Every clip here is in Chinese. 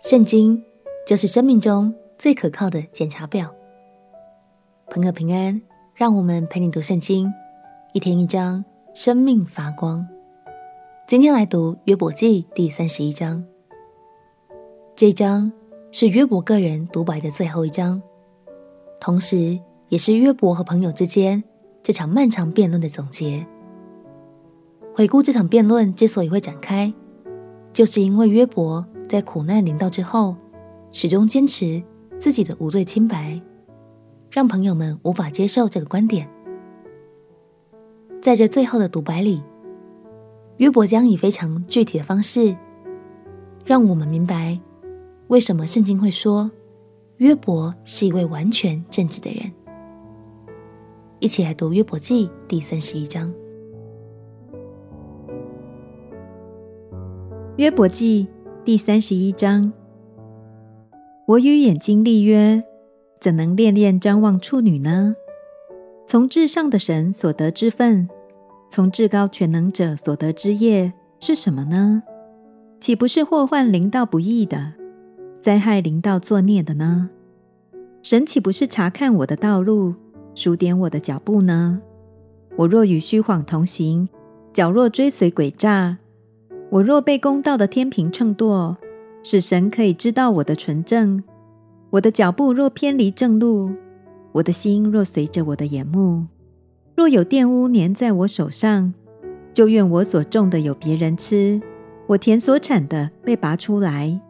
圣经就是生命中最可靠的检查表。朋友平安，让我们陪你读圣经，一天一章，生命发光。今天来读约伯记第三十一章。这一章是约伯个人独白的最后一章，同时也是约伯和朋友之间这场漫长辩论的总结。回顾这场辩论之所以会展开，就是因为约伯。在苦难临到之后，始终坚持自己的无罪清白，让朋友们无法接受这个观点。在这最后的独白里，约伯将以非常具体的方式，让我们明白为什么圣经会说约伯是一位完全正直的人。一起来读约伯记第三十一章。约伯记。第三十一章，我与眼睛立约，怎能恋恋张望处女呢？从至上的神所得之分，从至高全能者所得之业是什么呢？岂不是祸患临到不义的，灾害临到作孽的呢？神岂不是查看我的道路，数点我的脚步呢？我若与虚谎同行，脚若追随诡诈。我若被公道的天平秤砣，使神可以知道我的纯正；我的脚步若偏离正路，我的心若随着我的眼目，若有玷污粘在我手上，就愿我所种的有别人吃，我田所产的被拔出来。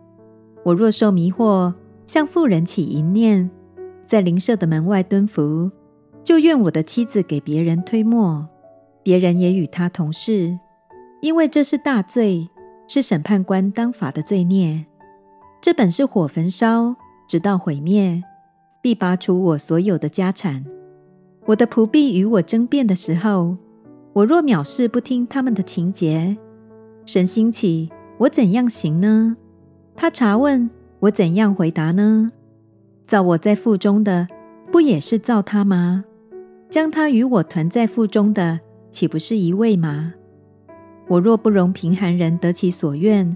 我若受迷惑，向妇人起淫念，在邻舍的门外蹲伏，就愿我的妻子给别人推磨，别人也与她同事。因为这是大罪，是审判官当罚的罪孽。这本是火焚烧，直到毁灭，必拔除我所有的家产。我的仆婢与我争辩的时候，我若藐视不听他们的情节，神兴起，我怎样行呢？他查问，我怎样回答呢？造我在腹中的，不也是造他吗？将他与我团在腹中的，岂不是一位吗？我若不容贫寒人得其所愿，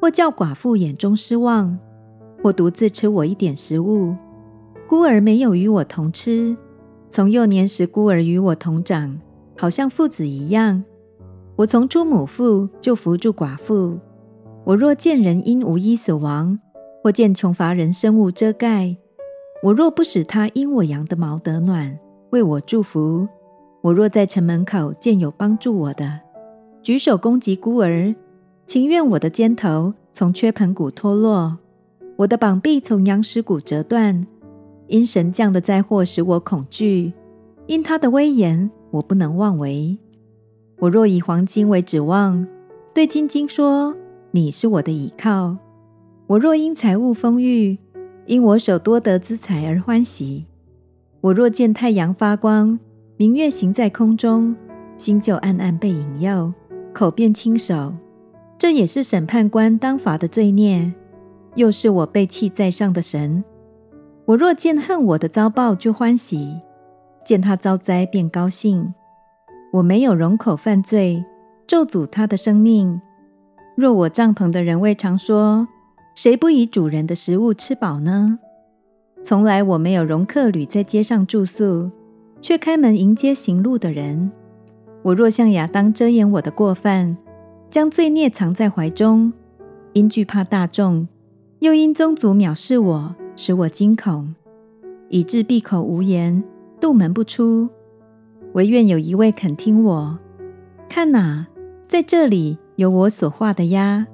或叫寡妇眼中失望，或独自吃我一点食物，孤儿没有与我同吃，从幼年时孤儿与我同长，好像父子一样。我从出母腹就扶助寡妇。我若见人因无衣死亡，或见穷乏人身物遮盖，我若不使他因我羊的毛得暖，为我祝福；我若在城门口见有帮助我的，举手攻击孤儿，情愿我的肩头从缺盆骨脱落，我的膀臂从羊屎谷折断。因神降的灾祸使我恐惧，因他的威严我不能妄为。我若以黄金为指望，对金金说：“你是我的倚靠。”我若因财物丰裕，因我手多得资财而欢喜。我若见太阳发光，明月行在空中，心就暗暗被引诱。口便轻手，这也是审判官当罚的罪孽，又是我被弃在上的神。我若见恨我的遭报，就欢喜；见他遭灾，便高兴。我没有容口犯罪，咒诅他的生命。若我帐篷的人未常说：“谁不以主人的食物吃饱呢？”从来我没有容客旅在街上住宿，却开门迎接行路的人。我若像亚当遮掩我的过犯，将罪孽藏在怀中，因惧怕大众，又因宗族藐视我，使我惊恐，以致闭口无言，杜门不出。惟愿有一位肯听我。看哪，在这里有我所画的押，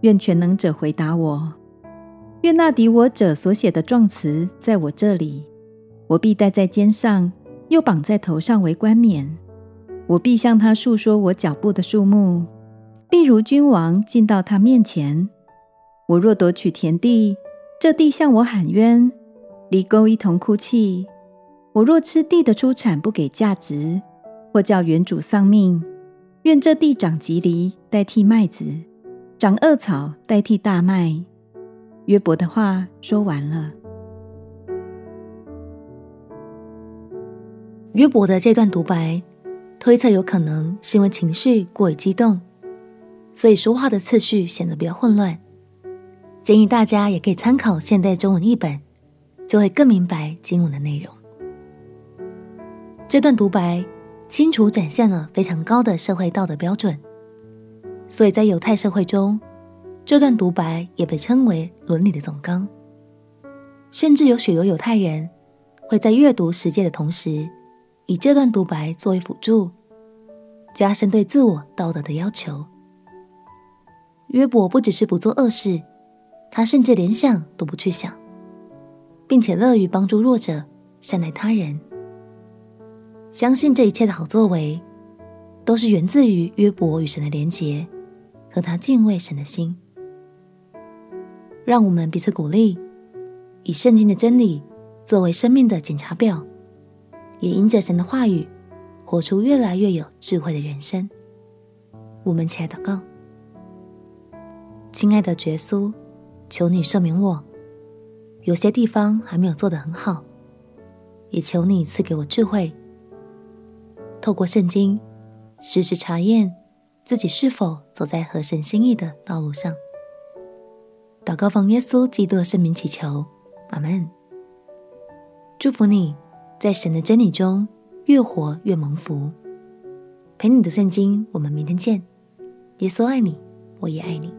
愿全能者回答我。愿那敌我者所写的状词在我这里，我必戴在肩上，又绑在头上为冠冕。我必向他述说我脚步的数目，必如君王进到他面前。我若夺取田地，这地向我喊冤，犁沟一同哭泣。我若吃地的出产不给价值，或叫园主丧命，愿这地长蒺藜代替麦子，长恶草代替大麦。约伯的话说完了。约伯的这段独白。推测有可能是因为情绪过于激动，所以说话的次序显得比较混乱。建议大家也可以参考现代中文译本，就会更明白经文的内容。这段独白清楚展现了非常高的社会道德标准，所以在犹太社会中，这段独白也被称为伦理的总纲。甚至有许多犹太人会在阅读十诫的同时，以这段独白作为辅助，加深对自我道德的要求。约伯不只是不做恶事。他甚至连想都不去想，并且乐于帮助弱者、善待他人。相信这一切的好作为，都是源自于约伯与神的连结和他敬畏神的心。让我们彼此鼓励，以圣经的真理作为生命的检查表，也因着神的话语，活出越来越有智慧的人生。我们起来祷告，亲爱的耶稣。求你赦免我，有些地方还没有做得很好，也求你赐给我智慧，透过圣经时时查验自己是否走在合神心意的道路上。祷告奉耶稣基督的圣名祈求，阿门。祝福你在神的真理中越活越蒙福。陪你读圣经，我们明天见。耶稣爱你，我也爱你。